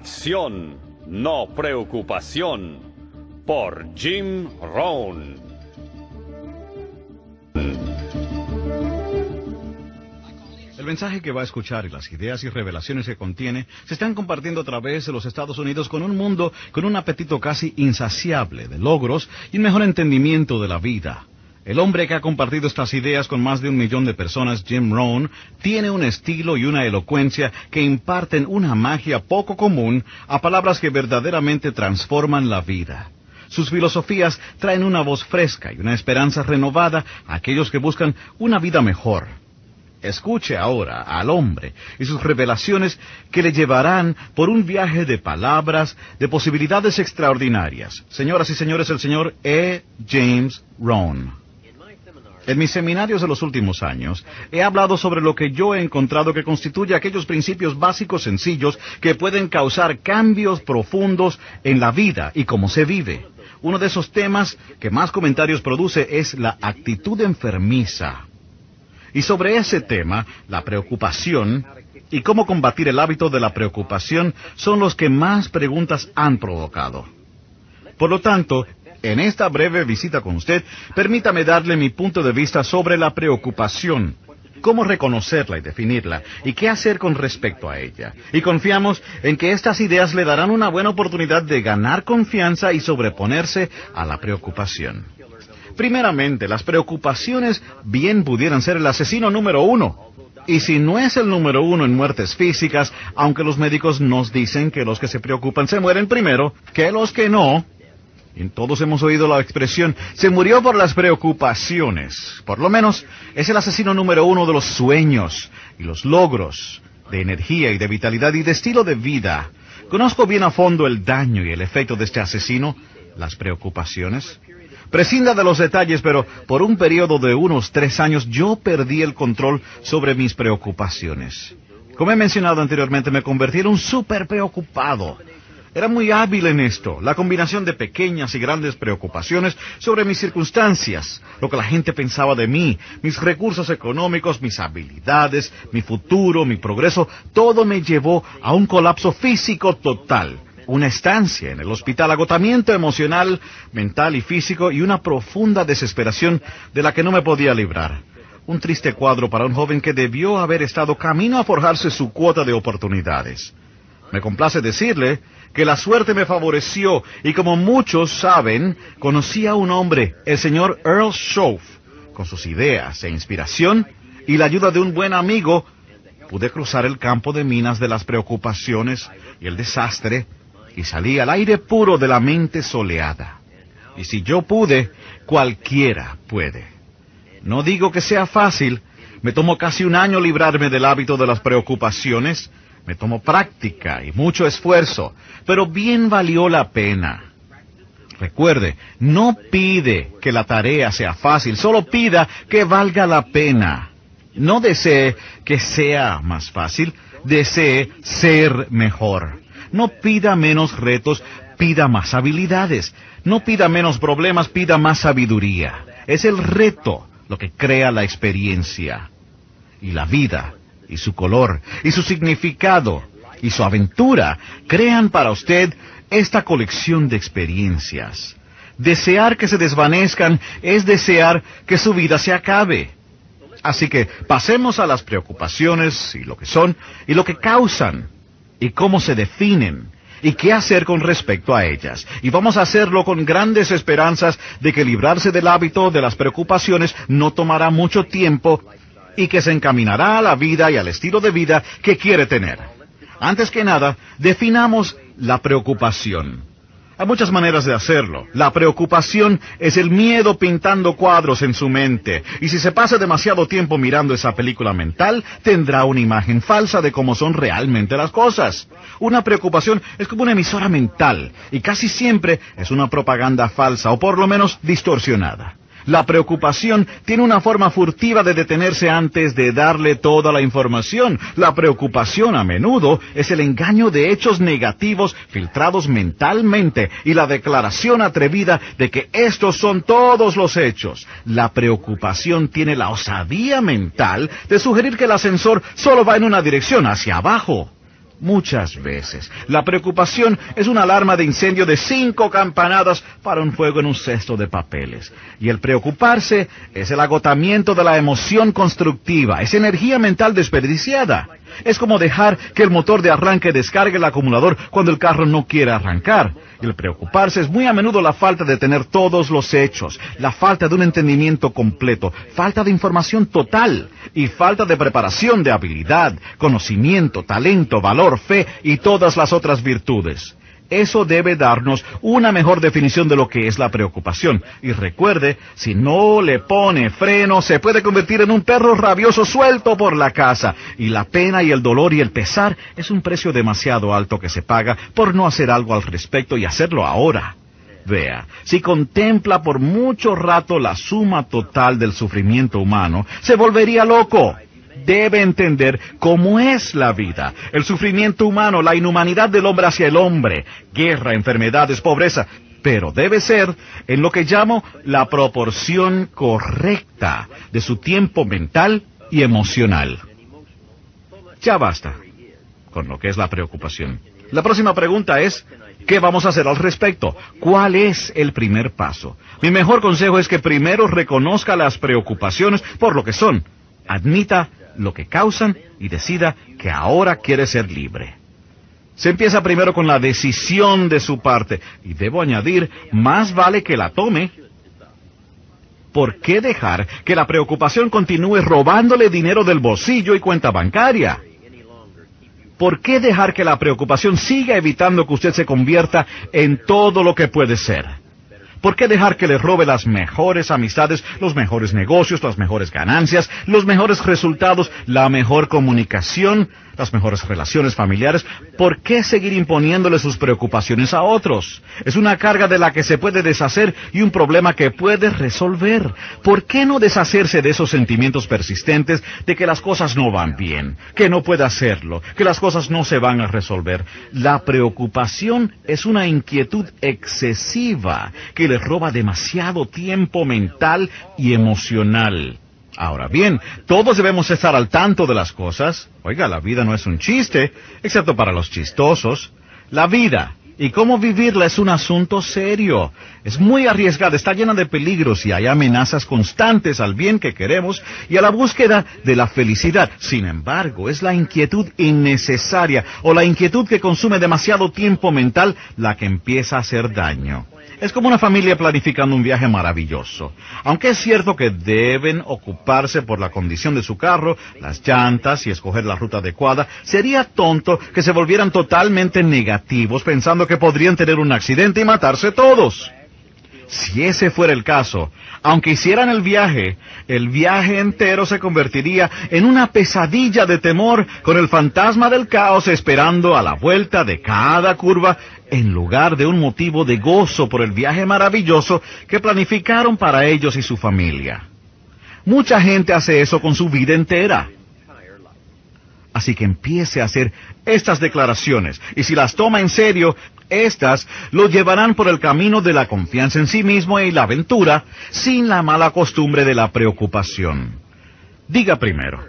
Acción, no preocupación, por Jim Rohn. El mensaje que va a escuchar y las ideas y revelaciones que contiene se están compartiendo a través de los Estados Unidos con un mundo con un apetito casi insaciable de logros y un mejor entendimiento de la vida. El hombre que ha compartido estas ideas con más de un millón de personas, Jim Rohn, tiene un estilo y una elocuencia que imparten una magia poco común a palabras que verdaderamente transforman la vida. Sus filosofías traen una voz fresca y una esperanza renovada a aquellos que buscan una vida mejor. Escuche ahora al hombre y sus revelaciones que le llevarán por un viaje de palabras, de posibilidades extraordinarias. Señoras y señores, el señor E. James Rohn. En mis seminarios de los últimos años he hablado sobre lo que yo he encontrado que constituye aquellos principios básicos sencillos que pueden causar cambios profundos en la vida y cómo se vive. Uno de esos temas que más comentarios produce es la actitud enfermiza. Y sobre ese tema, la preocupación y cómo combatir el hábito de la preocupación son los que más preguntas han provocado. Por lo tanto, en esta breve visita con usted, permítame darle mi punto de vista sobre la preocupación, cómo reconocerla y definirla, y qué hacer con respecto a ella. Y confiamos en que estas ideas le darán una buena oportunidad de ganar confianza y sobreponerse a la preocupación. Primeramente, las preocupaciones bien pudieran ser el asesino número uno. Y si no es el número uno en muertes físicas, aunque los médicos nos dicen que los que se preocupan se mueren primero, que los que no, y todos hemos oído la expresión, se murió por las preocupaciones. Por lo menos es el asesino número uno de los sueños y los logros, de energía y de vitalidad y de estilo de vida. Conozco bien a fondo el daño y el efecto de este asesino, las preocupaciones. Prescinda de los detalles, pero por un periodo de unos tres años yo perdí el control sobre mis preocupaciones. Como he mencionado anteriormente, me convertí en un súper preocupado. Era muy hábil en esto, la combinación de pequeñas y grandes preocupaciones sobre mis circunstancias, lo que la gente pensaba de mí, mis recursos económicos, mis habilidades, mi futuro, mi progreso, todo me llevó a un colapso físico total, una estancia en el hospital, agotamiento emocional, mental y físico y una profunda desesperación de la que no me podía librar. Un triste cuadro para un joven que debió haber estado camino a forjarse su cuota de oportunidades. Me complace decirle que la suerte me favoreció y como muchos saben, conocí a un hombre, el señor Earl Schoaf, con sus ideas e inspiración y la ayuda de un buen amigo, pude cruzar el campo de minas de las preocupaciones y el desastre y salí al aire puro de la mente soleada. Y si yo pude, cualquiera puede. No digo que sea fácil, me tomó casi un año librarme del hábito de las preocupaciones, me tomó práctica y mucho esfuerzo, pero bien valió la pena. Recuerde, no pide que la tarea sea fácil, solo pida que valga la pena. No desee que sea más fácil, desee ser mejor. No pida menos retos, pida más habilidades. No pida menos problemas, pida más sabiduría. Es el reto lo que crea la experiencia. Y la vida y su color, y su significado, y su aventura, crean para usted esta colección de experiencias. Desear que se desvanezcan es desear que su vida se acabe. Así que pasemos a las preocupaciones y lo que son, y lo que causan, y cómo se definen, y qué hacer con respecto a ellas. Y vamos a hacerlo con grandes esperanzas de que librarse del hábito de las preocupaciones no tomará mucho tiempo y que se encaminará a la vida y al estilo de vida que quiere tener. Antes que nada, definamos la preocupación. Hay muchas maneras de hacerlo. La preocupación es el miedo pintando cuadros en su mente. Y si se pasa demasiado tiempo mirando esa película mental, tendrá una imagen falsa de cómo son realmente las cosas. Una preocupación es como una emisora mental y casi siempre es una propaganda falsa o por lo menos distorsionada. La preocupación tiene una forma furtiva de detenerse antes de darle toda la información. La preocupación a menudo es el engaño de hechos negativos filtrados mentalmente y la declaración atrevida de que estos son todos los hechos. La preocupación tiene la osadía mental de sugerir que el ascensor solo va en una dirección hacia abajo. Muchas veces. La preocupación es una alarma de incendio de cinco campanadas para un fuego en un cesto de papeles. Y el preocuparse es el agotamiento de la emoción constructiva, es energía mental desperdiciada. Es como dejar que el motor de arranque descargue el acumulador cuando el carro no quiere arrancar. El preocuparse es muy a menudo la falta de tener todos los hechos, la falta de un entendimiento completo, falta de información total y falta de preparación de habilidad, conocimiento, talento, valor, fe y todas las otras virtudes. Eso debe darnos una mejor definición de lo que es la preocupación. Y recuerde, si no le pone freno, se puede convertir en un perro rabioso suelto por la casa. Y la pena y el dolor y el pesar es un precio demasiado alto que se paga por no hacer algo al respecto y hacerlo ahora. Vea, si contempla por mucho rato la suma total del sufrimiento humano, se volvería loco debe entender cómo es la vida, el sufrimiento humano, la inhumanidad del hombre hacia el hombre, guerra, enfermedades, pobreza, pero debe ser en lo que llamo la proporción correcta de su tiempo mental y emocional. Ya basta con lo que es la preocupación. La próxima pregunta es, ¿qué vamos a hacer al respecto? ¿Cuál es el primer paso? Mi mejor consejo es que primero reconozca las preocupaciones por lo que son. Admita lo que causan y decida que ahora quiere ser libre. Se empieza primero con la decisión de su parte, y debo añadir, más vale que la tome. ¿Por qué dejar que la preocupación continúe robándole dinero del bolsillo y cuenta bancaria? ¿Por qué dejar que la preocupación siga evitando que usted se convierta en todo lo que puede ser? ¿Por qué dejar que le robe las mejores amistades, los mejores negocios, las mejores ganancias, los mejores resultados, la mejor comunicación, las mejores relaciones familiares, ¿por qué seguir imponiéndole sus preocupaciones a otros? Es una carga de la que se puede deshacer y un problema que puede resolver. ¿Por qué no deshacerse de esos sentimientos persistentes de que las cosas no van bien, que no puede hacerlo, que las cosas no se van a resolver? La preocupación es una inquietud excesiva que le roba demasiado tiempo mental y emocional. Ahora bien, todos debemos estar al tanto de las cosas. Oiga, la vida no es un chiste, excepto para los chistosos. La vida y cómo vivirla es un asunto serio. Es muy arriesgada, está llena de peligros y hay amenazas constantes al bien que queremos y a la búsqueda de la felicidad. Sin embargo, es la inquietud innecesaria o la inquietud que consume demasiado tiempo mental la que empieza a hacer daño. Es como una familia planificando un viaje maravilloso. Aunque es cierto que deben ocuparse por la condición de su carro, las llantas y escoger la ruta adecuada, sería tonto que se volvieran totalmente negativos pensando que podrían tener un accidente y matarse todos. Si ese fuera el caso, aunque hicieran el viaje, el viaje entero se convertiría en una pesadilla de temor con el fantasma del caos esperando a la vuelta de cada curva en lugar de un motivo de gozo por el viaje maravilloso que planificaron para ellos y su familia. Mucha gente hace eso con su vida entera. Así que empiece a hacer estas declaraciones y si las toma en serio, estas lo llevarán por el camino de la confianza en sí mismo y la aventura sin la mala costumbre de la preocupación. Diga primero,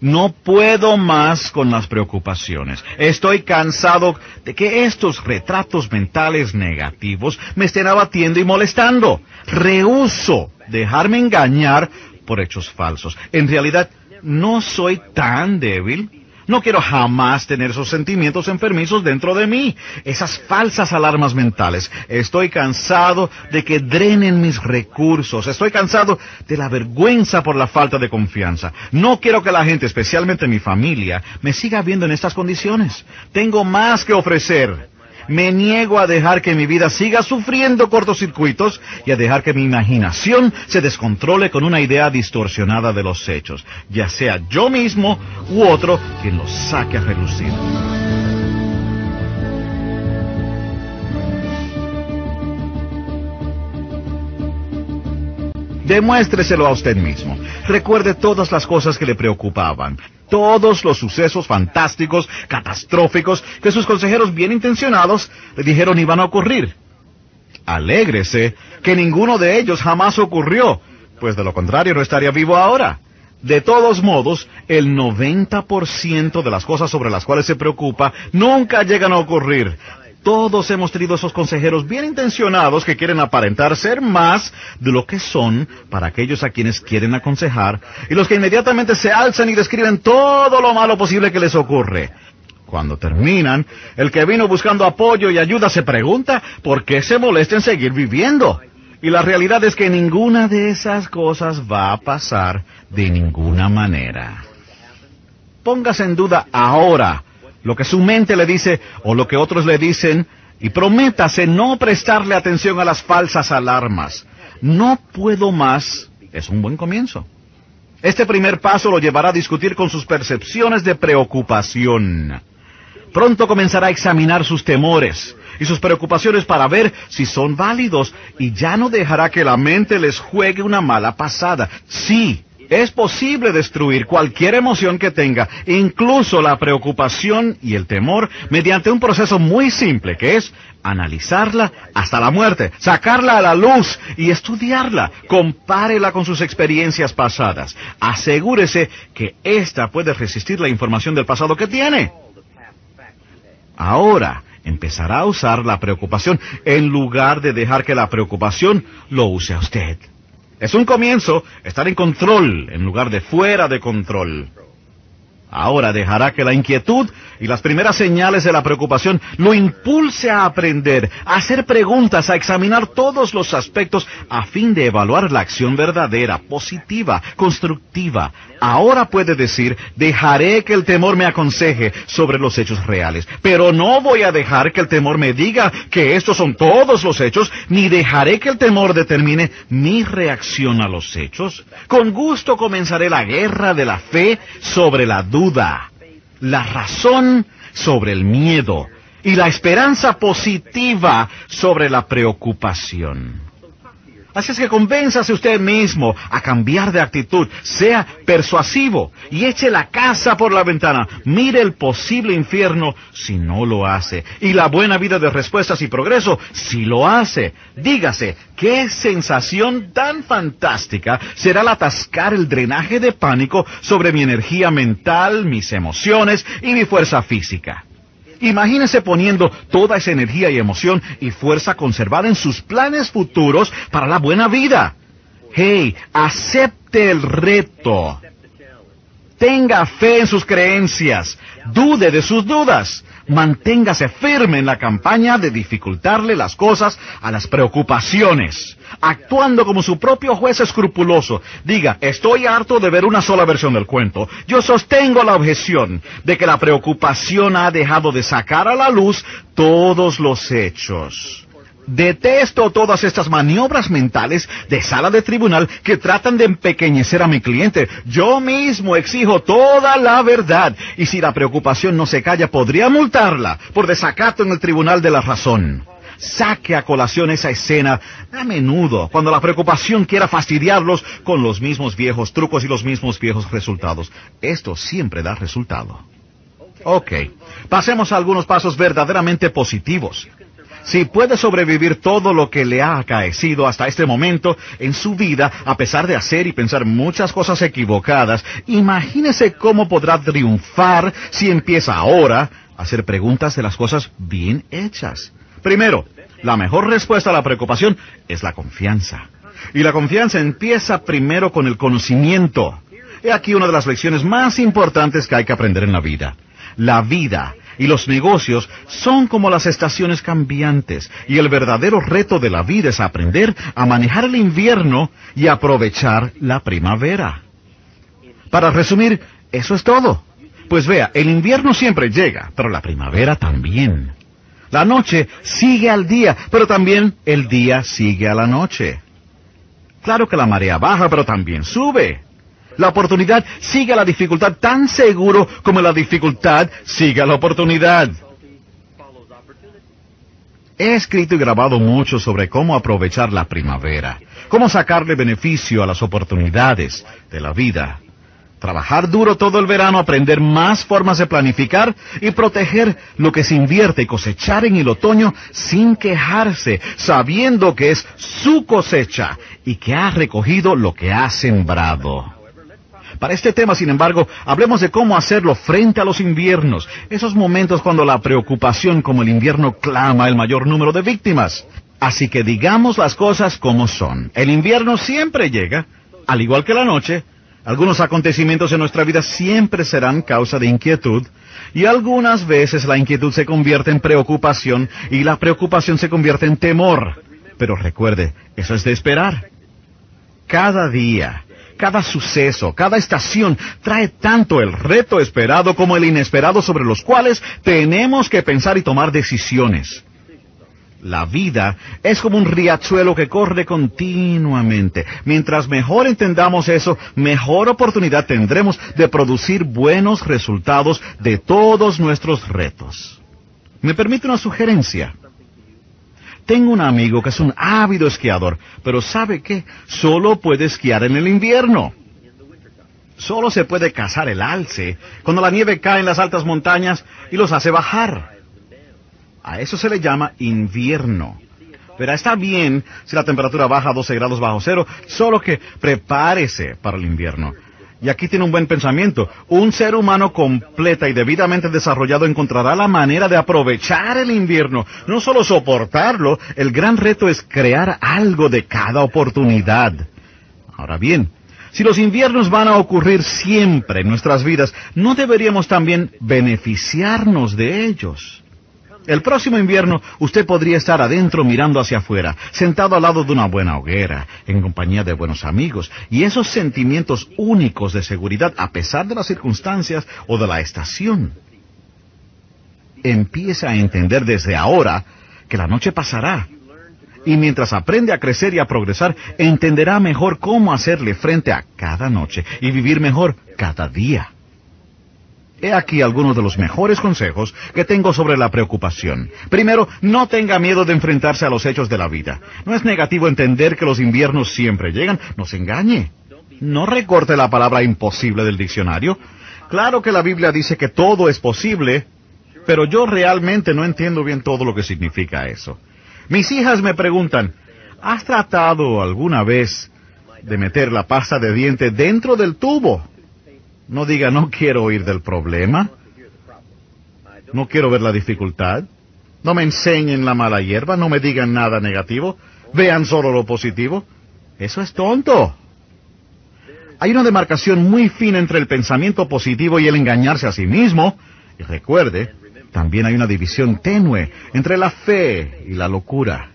no puedo más con las preocupaciones. Estoy cansado de que estos retratos mentales negativos me estén abatiendo y molestando. Rehuso dejarme engañar por hechos falsos. En realidad, no soy tan débil no quiero jamás tener esos sentimientos enfermizos dentro de mí, esas falsas alarmas mentales. Estoy cansado de que drenen mis recursos. Estoy cansado de la vergüenza por la falta de confianza. No quiero que la gente, especialmente mi familia, me siga viendo en estas condiciones. Tengo más que ofrecer. Me niego a dejar que mi vida siga sufriendo cortocircuitos y a dejar que mi imaginación se descontrole con una idea distorsionada de los hechos, ya sea yo mismo u otro quien los saque a relucir. Demuéstreselo a usted mismo. Recuerde todas las cosas que le preocupaban, todos los sucesos fantásticos, catastróficos, que sus consejeros bien intencionados le dijeron iban a ocurrir. Alégrese que ninguno de ellos jamás ocurrió, pues de lo contrario no estaría vivo ahora. De todos modos, el 90% de las cosas sobre las cuales se preocupa nunca llegan a ocurrir. Todos hemos tenido esos consejeros bien intencionados que quieren aparentar ser más de lo que son para aquellos a quienes quieren aconsejar y los que inmediatamente se alzan y describen todo lo malo posible que les ocurre. Cuando terminan, el que vino buscando apoyo y ayuda se pregunta por qué se molesta en seguir viviendo. Y la realidad es que ninguna de esas cosas va a pasar de ninguna manera. Póngase en duda ahora lo que su mente le dice o lo que otros le dicen, y prométase no prestarle atención a las falsas alarmas. No puedo más es un buen comienzo. Este primer paso lo llevará a discutir con sus percepciones de preocupación. Pronto comenzará a examinar sus temores y sus preocupaciones para ver si son válidos y ya no dejará que la mente les juegue una mala pasada. Sí, es posible destruir cualquier emoción que tenga, incluso la preocupación y el temor, mediante un proceso muy simple que es analizarla hasta la muerte, sacarla a la luz y estudiarla. Compárela con sus experiencias pasadas. Asegúrese que ésta puede resistir la información del pasado que tiene. Ahora empezará a usar la preocupación en lugar de dejar que la preocupación lo use a usted. Es un comienzo estar en control en lugar de fuera de control. Ahora dejará que la inquietud y las primeras señales de la preocupación lo impulse a aprender, a hacer preguntas, a examinar todos los aspectos a fin de evaluar la acción verdadera, positiva, constructiva. Ahora puede decir, dejaré que el temor me aconseje sobre los hechos reales, pero no voy a dejar que el temor me diga que estos son todos los hechos, ni dejaré que el temor determine mi reacción a los hechos. Con gusto comenzaré la guerra de la fe sobre la duda la razón sobre el miedo y la esperanza positiva sobre la preocupación. Así es que convénzase usted mismo a cambiar de actitud, sea persuasivo y eche la casa por la ventana. Mire el posible infierno si no lo hace y la buena vida de respuestas y progreso si lo hace. Dígase, qué sensación tan fantástica será el atascar el drenaje de pánico sobre mi energía mental, mis emociones y mi fuerza física. Imagínese poniendo toda esa energía y emoción y fuerza conservada en sus planes futuros para la buena vida. Hey, acepte el reto. Tenga fe en sus creencias. Dude de sus dudas. Manténgase firme en la campaña de dificultarle las cosas a las preocupaciones, actuando como su propio juez escrupuloso. Diga, estoy harto de ver una sola versión del cuento. Yo sostengo la objeción de que la preocupación ha dejado de sacar a la luz todos los hechos. Detesto todas estas maniobras mentales de sala de tribunal que tratan de empequeñecer a mi cliente. Yo mismo exijo toda la verdad y si la preocupación no se calla podría multarla por desacato en el tribunal de la razón. Saque a colación esa escena a menudo, cuando la preocupación quiera fastidiarlos con los mismos viejos trucos y los mismos viejos resultados. Esto siempre da resultado. Ok, pasemos a algunos pasos verdaderamente positivos. Si puede sobrevivir todo lo que le ha acaecido hasta este momento en su vida, a pesar de hacer y pensar muchas cosas equivocadas, imagínese cómo podrá triunfar si empieza ahora a hacer preguntas de las cosas bien hechas. Primero, la mejor respuesta a la preocupación es la confianza. Y la confianza empieza primero con el conocimiento. He aquí una de las lecciones más importantes que hay que aprender en la vida. La vida y los negocios son como las estaciones cambiantes, y el verdadero reto de la vida es aprender a manejar el invierno y aprovechar la primavera. Para resumir, eso es todo. Pues vea, el invierno siempre llega, pero la primavera también. La noche sigue al día, pero también el día sigue a la noche. Claro que la marea baja, pero también sube. La oportunidad sigue a la dificultad tan seguro como la dificultad sigue a la oportunidad. He escrito y grabado mucho sobre cómo aprovechar la primavera, cómo sacarle beneficio a las oportunidades de la vida. Trabajar duro todo el verano, aprender más formas de planificar y proteger lo que se invierte y cosechar en el otoño sin quejarse, sabiendo que es su cosecha y que ha recogido lo que ha sembrado. Para este tema, sin embargo, hablemos de cómo hacerlo frente a los inviernos, esos momentos cuando la preocupación como el invierno clama el mayor número de víctimas. Así que digamos las cosas como son. El invierno siempre llega, al igual que la noche, algunos acontecimientos en nuestra vida siempre serán causa de inquietud, y algunas veces la inquietud se convierte en preocupación y la preocupación se convierte en temor. Pero recuerde, eso es de esperar. Cada día, cada suceso, cada estación trae tanto el reto esperado como el inesperado sobre los cuales tenemos que pensar y tomar decisiones. La vida es como un riachuelo que corre continuamente. Mientras mejor entendamos eso, mejor oportunidad tendremos de producir buenos resultados de todos nuestros retos. ¿Me permite una sugerencia? Tengo un amigo que es un ávido esquiador, pero ¿sabe qué? Solo puede esquiar en el invierno. Solo se puede cazar el alce cuando la nieve cae en las altas montañas y los hace bajar. A eso se le llama invierno. Pero está bien si la temperatura baja a 12 grados bajo cero, solo que prepárese para el invierno. Y aquí tiene un buen pensamiento. Un ser humano completa y debidamente desarrollado encontrará la manera de aprovechar el invierno. No solo soportarlo, el gran reto es crear algo de cada oportunidad. Ahora bien, si los inviernos van a ocurrir siempre en nuestras vidas, ¿no deberíamos también beneficiarnos de ellos? El próximo invierno usted podría estar adentro mirando hacia afuera, sentado al lado de una buena hoguera, en compañía de buenos amigos, y esos sentimientos únicos de seguridad a pesar de las circunstancias o de la estación. Empieza a entender desde ahora que la noche pasará, y mientras aprende a crecer y a progresar, entenderá mejor cómo hacerle frente a cada noche y vivir mejor cada día. He aquí algunos de los mejores consejos que tengo sobre la preocupación. Primero, no tenga miedo de enfrentarse a los hechos de la vida. No es negativo entender que los inviernos siempre llegan. No se engañe. No recorte la palabra imposible del diccionario. Claro que la Biblia dice que todo es posible, pero yo realmente no entiendo bien todo lo que significa eso. Mis hijas me preguntan, ¿has tratado alguna vez de meter la pasta de diente dentro del tubo? No diga, no quiero oír del problema. No quiero ver la dificultad. No me enseñen la mala hierba, no me digan nada negativo. Vean solo lo positivo. Eso es tonto. Hay una demarcación muy fina entre el pensamiento positivo y el engañarse a sí mismo. Y recuerde, también hay una división tenue entre la fe y la locura.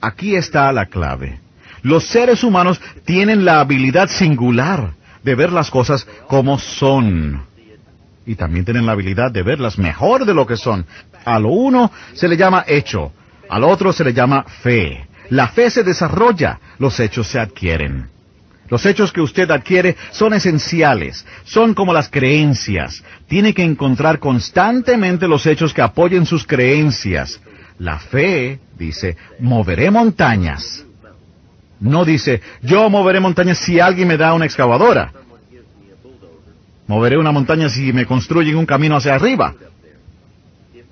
Aquí está la clave. Los seres humanos tienen la habilidad singular de ver las cosas como son. Y también tienen la habilidad de verlas mejor de lo que son. A lo uno se le llama hecho, al otro se le llama fe. La fe se desarrolla, los hechos se adquieren. Los hechos que usted adquiere son esenciales, son como las creencias. Tiene que encontrar constantemente los hechos que apoyen sus creencias. La fe, dice, moveré montañas. No dice, yo moveré montañas si alguien me da una excavadora. Moveré una montaña si me construyen un camino hacia arriba.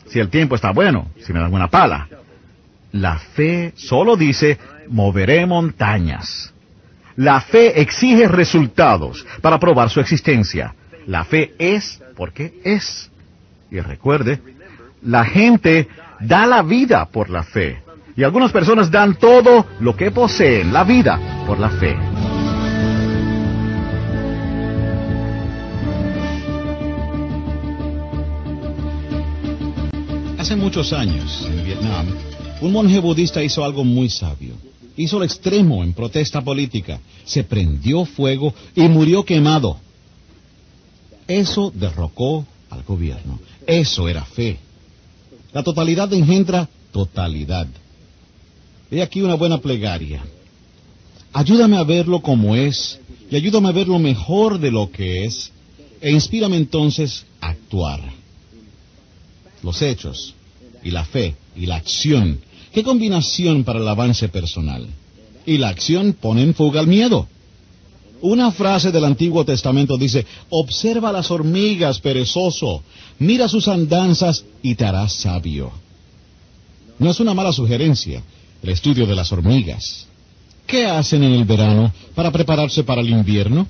Si el tiempo está bueno, si me dan una pala. La fe solo dice, moveré montañas. La fe exige resultados para probar su existencia. La fe es porque es. Y recuerde, la gente da la vida por la fe. Y algunas personas dan todo lo que poseen, la vida, por la fe. Hace muchos años, en Vietnam, un monje budista hizo algo muy sabio. Hizo el extremo en protesta política. Se prendió fuego y murió quemado. Eso derrocó al gobierno. Eso era fe. La totalidad engendra totalidad. He aquí una buena plegaria. Ayúdame a verlo como es y ayúdame a verlo mejor de lo que es e inspírame entonces a actuar. Los hechos y la fe y la acción. ¿Qué combinación para el avance personal? Y la acción pone en fuga al miedo. Una frase del Antiguo Testamento dice, observa las hormigas, perezoso, mira sus andanzas y te harás sabio. No es una mala sugerencia el estudio de las hormigas. ¿Qué hacen en el verano para prepararse para el invierno?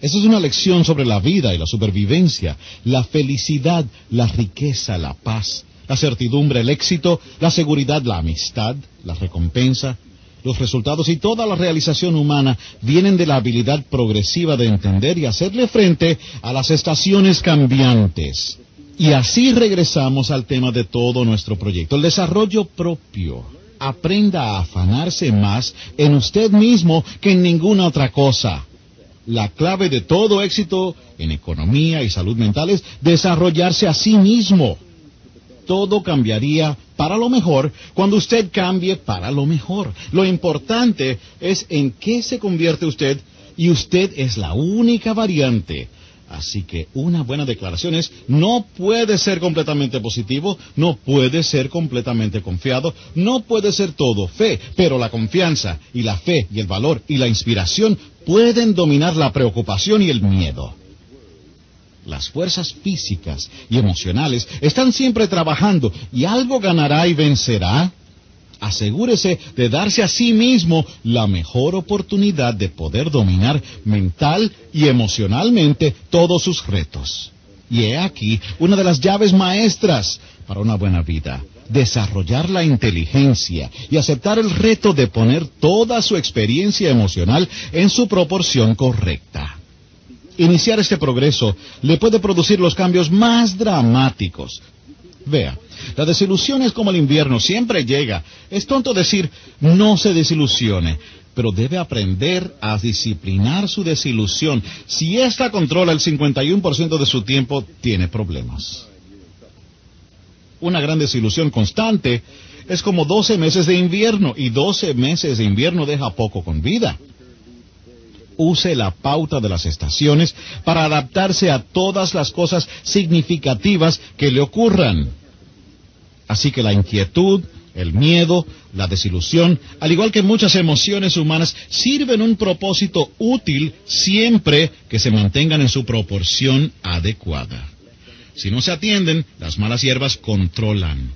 Esa es una lección sobre la vida y la supervivencia, la felicidad, la riqueza, la paz, la certidumbre, el éxito, la seguridad, la amistad, la recompensa, los resultados y toda la realización humana vienen de la habilidad progresiva de entender y hacerle frente a las estaciones cambiantes. Y así regresamos al tema de todo nuestro proyecto, el desarrollo propio. Aprenda a afanarse más en usted mismo que en ninguna otra cosa. La clave de todo éxito en economía y salud mental es desarrollarse a sí mismo todo cambiaría para lo mejor cuando usted cambie para lo mejor. Lo importante es en qué se convierte usted y usted es la única variante. Así que una buena declaración es, no puede ser completamente positivo, no puede ser completamente confiado, no puede ser todo fe, pero la confianza y la fe y el valor y la inspiración pueden dominar la preocupación y el miedo. Las fuerzas físicas y emocionales están siempre trabajando y algo ganará y vencerá. Asegúrese de darse a sí mismo la mejor oportunidad de poder dominar mental y emocionalmente todos sus retos. Y he aquí una de las llaves maestras para una buena vida. Desarrollar la inteligencia y aceptar el reto de poner toda su experiencia emocional en su proporción correcta. Iniciar este progreso le puede producir los cambios más dramáticos. Vea, la desilusión es como el invierno, siempre llega. Es tonto decir no se desilusione, pero debe aprender a disciplinar su desilusión. Si ésta controla el 51% de su tiempo, tiene problemas. Una gran desilusión constante es como 12 meses de invierno y 12 meses de invierno deja poco con vida use la pauta de las estaciones para adaptarse a todas las cosas significativas que le ocurran. Así que la inquietud, el miedo, la desilusión, al igual que muchas emociones humanas, sirven un propósito útil siempre que se mantengan en su proporción adecuada. Si no se atienden, las malas hierbas controlan.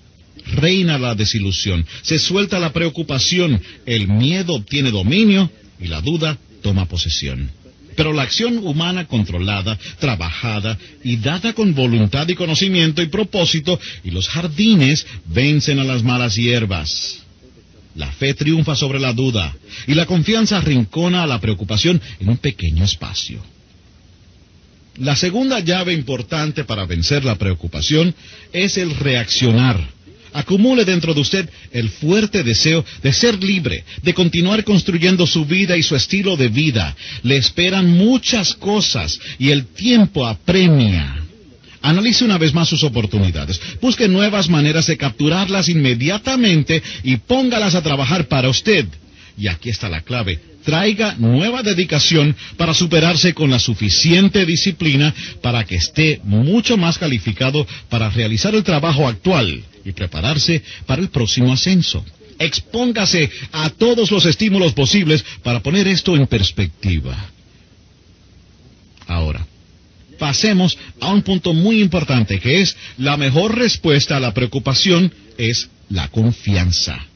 Reina la desilusión, se suelta la preocupación, el miedo obtiene dominio y la duda toma posesión. Pero la acción humana controlada, trabajada y dada con voluntad y conocimiento y propósito, y los jardines vencen a las malas hierbas. La fe triunfa sobre la duda, y la confianza arrincona a la preocupación en un pequeño espacio. La segunda llave importante para vencer la preocupación es el reaccionar acumule dentro de usted el fuerte deseo de ser libre, de continuar construyendo su vida y su estilo de vida. Le esperan muchas cosas y el tiempo apremia. Analice una vez más sus oportunidades. Busque nuevas maneras de capturarlas inmediatamente y póngalas a trabajar para usted. Y aquí está la clave. Traiga nueva dedicación para superarse con la suficiente disciplina para que esté mucho más calificado para realizar el trabajo actual y prepararse para el próximo ascenso. Expóngase a todos los estímulos posibles para poner esto en perspectiva. Ahora, pasemos a un punto muy importante que es la mejor respuesta a la preocupación es la confianza.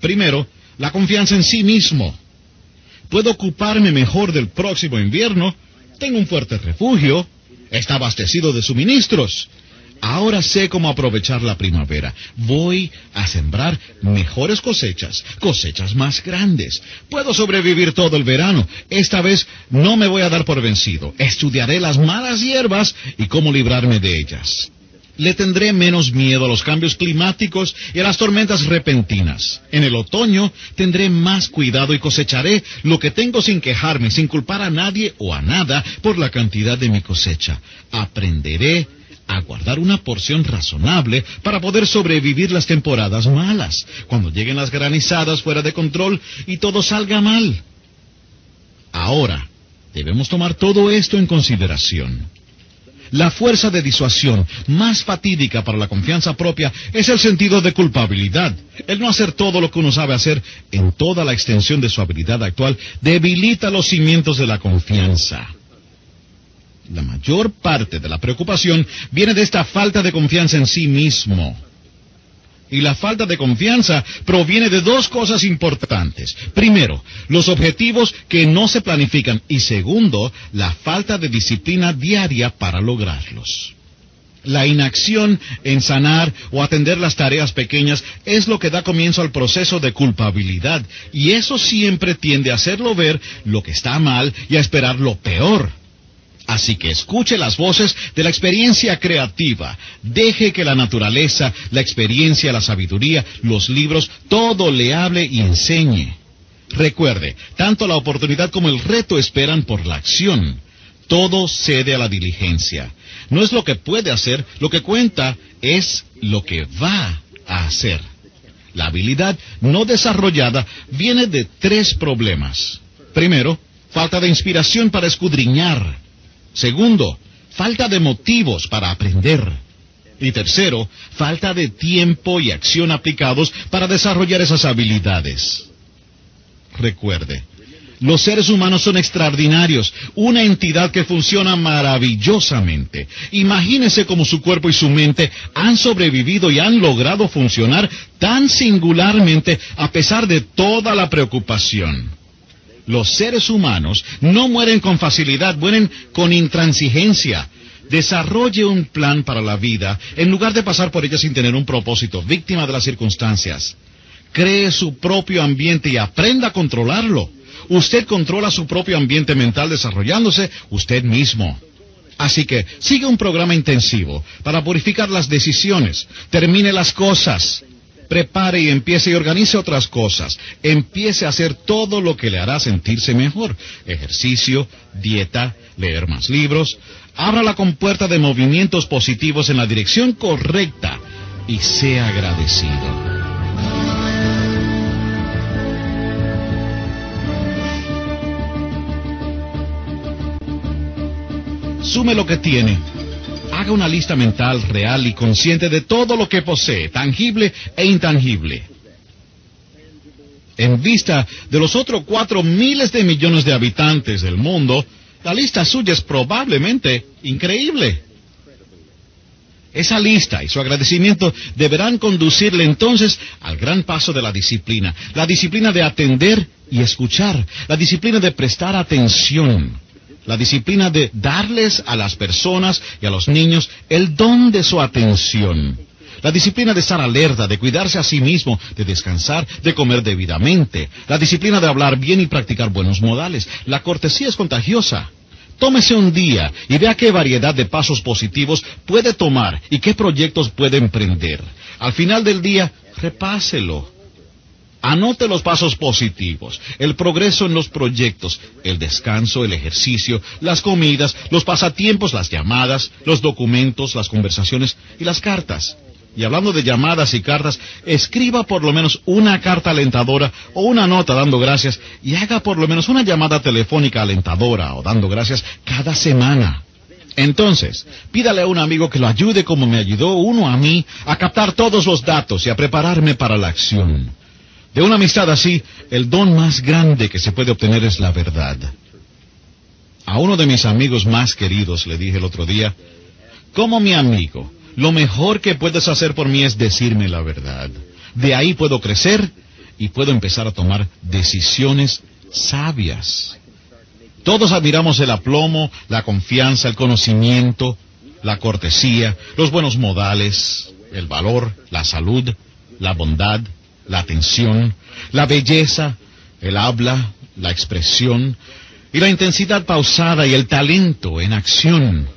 Primero, la confianza en sí mismo. Puedo ocuparme mejor del próximo invierno, tengo un fuerte refugio, está abastecido de suministros, Ahora sé cómo aprovechar la primavera. Voy a sembrar mejores cosechas, cosechas más grandes. Puedo sobrevivir todo el verano. Esta vez no me voy a dar por vencido. Estudiaré las malas hierbas y cómo librarme de ellas. Le tendré menos miedo a los cambios climáticos y a las tormentas repentinas. En el otoño tendré más cuidado y cosecharé lo que tengo sin quejarme, sin culpar a nadie o a nada por la cantidad de mi cosecha. Aprenderé a guardar una porción razonable para poder sobrevivir las temporadas malas, cuando lleguen las granizadas fuera de control y todo salga mal. Ahora, debemos tomar todo esto en consideración. La fuerza de disuasión más fatídica para la confianza propia es el sentido de culpabilidad. El no hacer todo lo que uno sabe hacer en toda la extensión de su habilidad actual debilita los cimientos de la confianza. La mayor parte de la preocupación viene de esta falta de confianza en sí mismo. Y la falta de confianza proviene de dos cosas importantes. Primero, los objetivos que no se planifican. Y segundo, la falta de disciplina diaria para lograrlos. La inacción en sanar o atender las tareas pequeñas es lo que da comienzo al proceso de culpabilidad. Y eso siempre tiende a hacerlo ver lo que está mal y a esperar lo peor. Así que escuche las voces de la experiencia creativa. Deje que la naturaleza, la experiencia, la sabiduría, los libros, todo le hable y enseñe. Recuerde, tanto la oportunidad como el reto esperan por la acción. Todo cede a la diligencia. No es lo que puede hacer, lo que cuenta es lo que va a hacer. La habilidad no desarrollada viene de tres problemas. Primero, falta de inspiración para escudriñar. Segundo, falta de motivos para aprender. Y tercero, falta de tiempo y acción aplicados para desarrollar esas habilidades. Recuerde, los seres humanos son extraordinarios, una entidad que funciona maravillosamente. Imagínese cómo su cuerpo y su mente han sobrevivido y han logrado funcionar tan singularmente a pesar de toda la preocupación. Los seres humanos no mueren con facilidad, mueren con intransigencia. Desarrolle un plan para la vida en lugar de pasar por ella sin tener un propósito, víctima de las circunstancias. Cree su propio ambiente y aprenda a controlarlo. Usted controla su propio ambiente mental desarrollándose usted mismo. Así que sigue un programa intensivo para purificar las decisiones. Termine las cosas prepare y empiece y organice otras cosas. Empiece a hacer todo lo que le hará sentirse mejor. Ejercicio, dieta, leer más libros. Abra la compuerta de movimientos positivos en la dirección correcta y sea agradecido. Sume lo que tiene Haga una lista mental real y consciente de todo lo que posee, tangible e intangible. En vista de los otros cuatro miles de millones de habitantes del mundo, la lista suya es probablemente increíble. Esa lista y su agradecimiento deberán conducirle entonces al gran paso de la disciplina, la disciplina de atender y escuchar, la disciplina de prestar atención la disciplina de darles a las personas y a los niños el don de su atención. La disciplina de estar alerta, de cuidarse a sí mismo, de descansar, de comer debidamente. La disciplina de hablar bien y practicar buenos modales. La cortesía es contagiosa. Tómese un día y vea qué variedad de pasos positivos puede tomar y qué proyectos puede emprender. Al final del día, repáselo. Anote los pasos positivos, el progreso en los proyectos, el descanso, el ejercicio, las comidas, los pasatiempos, las llamadas, los documentos, las conversaciones y las cartas. Y hablando de llamadas y cartas, escriba por lo menos una carta alentadora o una nota dando gracias y haga por lo menos una llamada telefónica alentadora o dando gracias cada semana. Entonces, pídale a un amigo que lo ayude como me ayudó uno a mí a captar todos los datos y a prepararme para la acción. De una amistad así, el don más grande que se puede obtener es la verdad. A uno de mis amigos más queridos le dije el otro día, como mi amigo, lo mejor que puedes hacer por mí es decirme la verdad. De ahí puedo crecer y puedo empezar a tomar decisiones sabias. Todos admiramos el aplomo, la confianza, el conocimiento, la cortesía, los buenos modales, el valor, la salud, la bondad, la atención, la belleza, el habla, la expresión y la intensidad pausada y el talento en acción.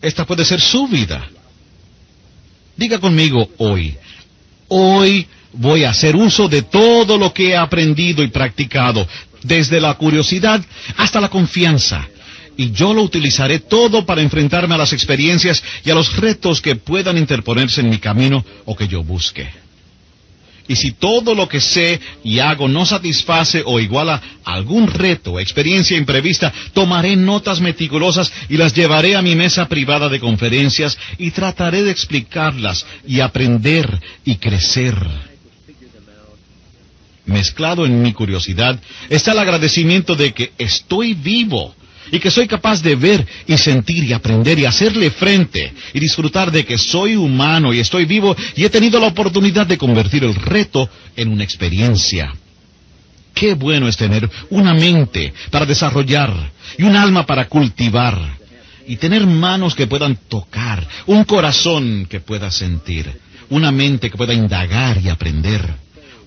Esta puede ser su vida. Diga conmigo hoy, hoy voy a hacer uso de todo lo que he aprendido y practicado, desde la curiosidad hasta la confianza, y yo lo utilizaré todo para enfrentarme a las experiencias y a los retos que puedan interponerse en mi camino o que yo busque. Y si todo lo que sé y hago no satisface o iguala algún reto experiencia imprevista, tomaré notas meticulosas y las llevaré a mi mesa privada de conferencias y trataré de explicarlas y aprender y crecer. Mezclado en mi curiosidad está el agradecimiento de que estoy vivo y que soy capaz de ver y sentir y aprender y hacerle frente y disfrutar de que soy humano y estoy vivo y he tenido la oportunidad de convertir el reto en una experiencia. Qué bueno es tener una mente para desarrollar y un alma para cultivar y tener manos que puedan tocar, un corazón que pueda sentir, una mente que pueda indagar y aprender,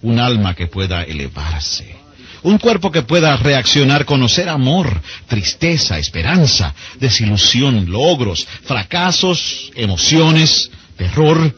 un alma que pueda elevarse. Un cuerpo que pueda reaccionar, conocer amor, tristeza, esperanza, desilusión, logros, fracasos, emociones, terror,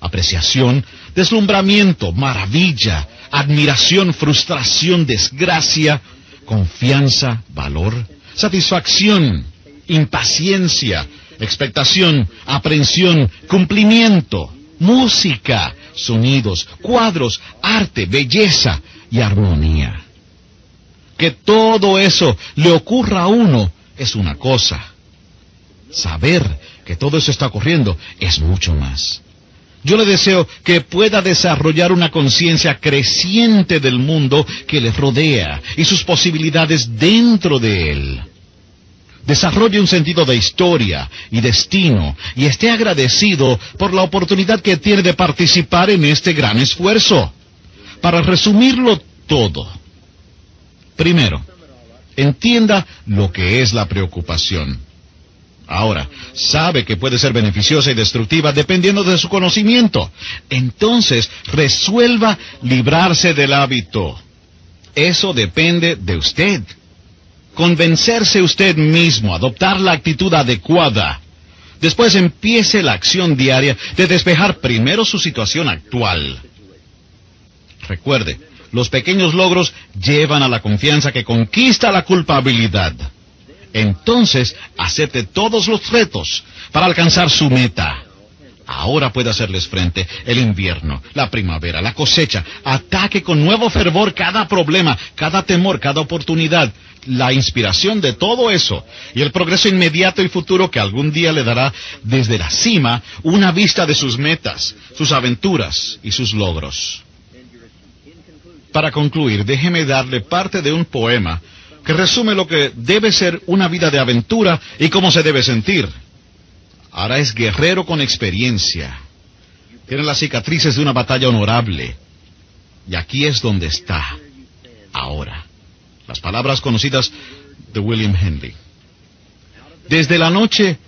apreciación, deslumbramiento, maravilla, admiración, frustración, desgracia, confianza, valor, satisfacción, impaciencia, expectación, aprensión, cumplimiento, música, sonidos, cuadros, arte, belleza y armonía. Que todo eso le ocurra a uno es una cosa. Saber que todo eso está ocurriendo es mucho más. Yo le deseo que pueda desarrollar una conciencia creciente del mundo que le rodea y sus posibilidades dentro de él. Desarrolle un sentido de historia y destino y esté agradecido por la oportunidad que tiene de participar en este gran esfuerzo. Para resumirlo todo, Primero, entienda lo que es la preocupación. Ahora, sabe que puede ser beneficiosa y destructiva dependiendo de su conocimiento. Entonces, resuelva librarse del hábito. Eso depende de usted. Convencerse usted mismo, adoptar la actitud adecuada. Después empiece la acción diaria de despejar primero su situación actual. Recuerde, los pequeños logros llevan a la confianza que conquista la culpabilidad. Entonces, acepte todos los retos para alcanzar su meta. Ahora puede hacerles frente el invierno, la primavera, la cosecha. Ataque con nuevo fervor cada problema, cada temor, cada oportunidad. La inspiración de todo eso y el progreso inmediato y futuro que algún día le dará desde la cima una vista de sus metas, sus aventuras y sus logros. Para concluir, déjeme darle parte de un poema que resume lo que debe ser una vida de aventura y cómo se debe sentir. Ahora es guerrero con experiencia. Tiene las cicatrices de una batalla honorable. Y aquí es donde está. Ahora. Las palabras conocidas de William Henley. Desde la noche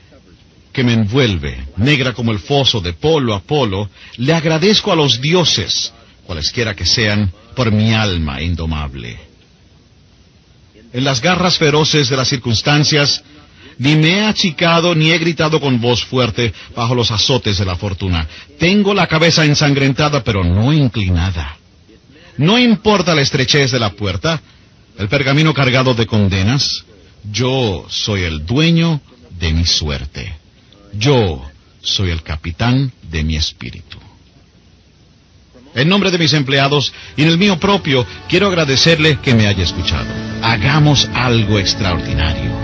que me envuelve, negra como el foso de polo a polo, le agradezco a los dioses cualesquiera que sean, por mi alma indomable. En las garras feroces de las circunstancias, ni me he achicado ni he gritado con voz fuerte bajo los azotes de la fortuna. Tengo la cabeza ensangrentada, pero no inclinada. No importa la estrechez de la puerta, el pergamino cargado de condenas, yo soy el dueño de mi suerte. Yo soy el capitán de mi espíritu. En nombre de mis empleados y en el mío propio, quiero agradecerle que me haya escuchado. Hagamos algo extraordinario.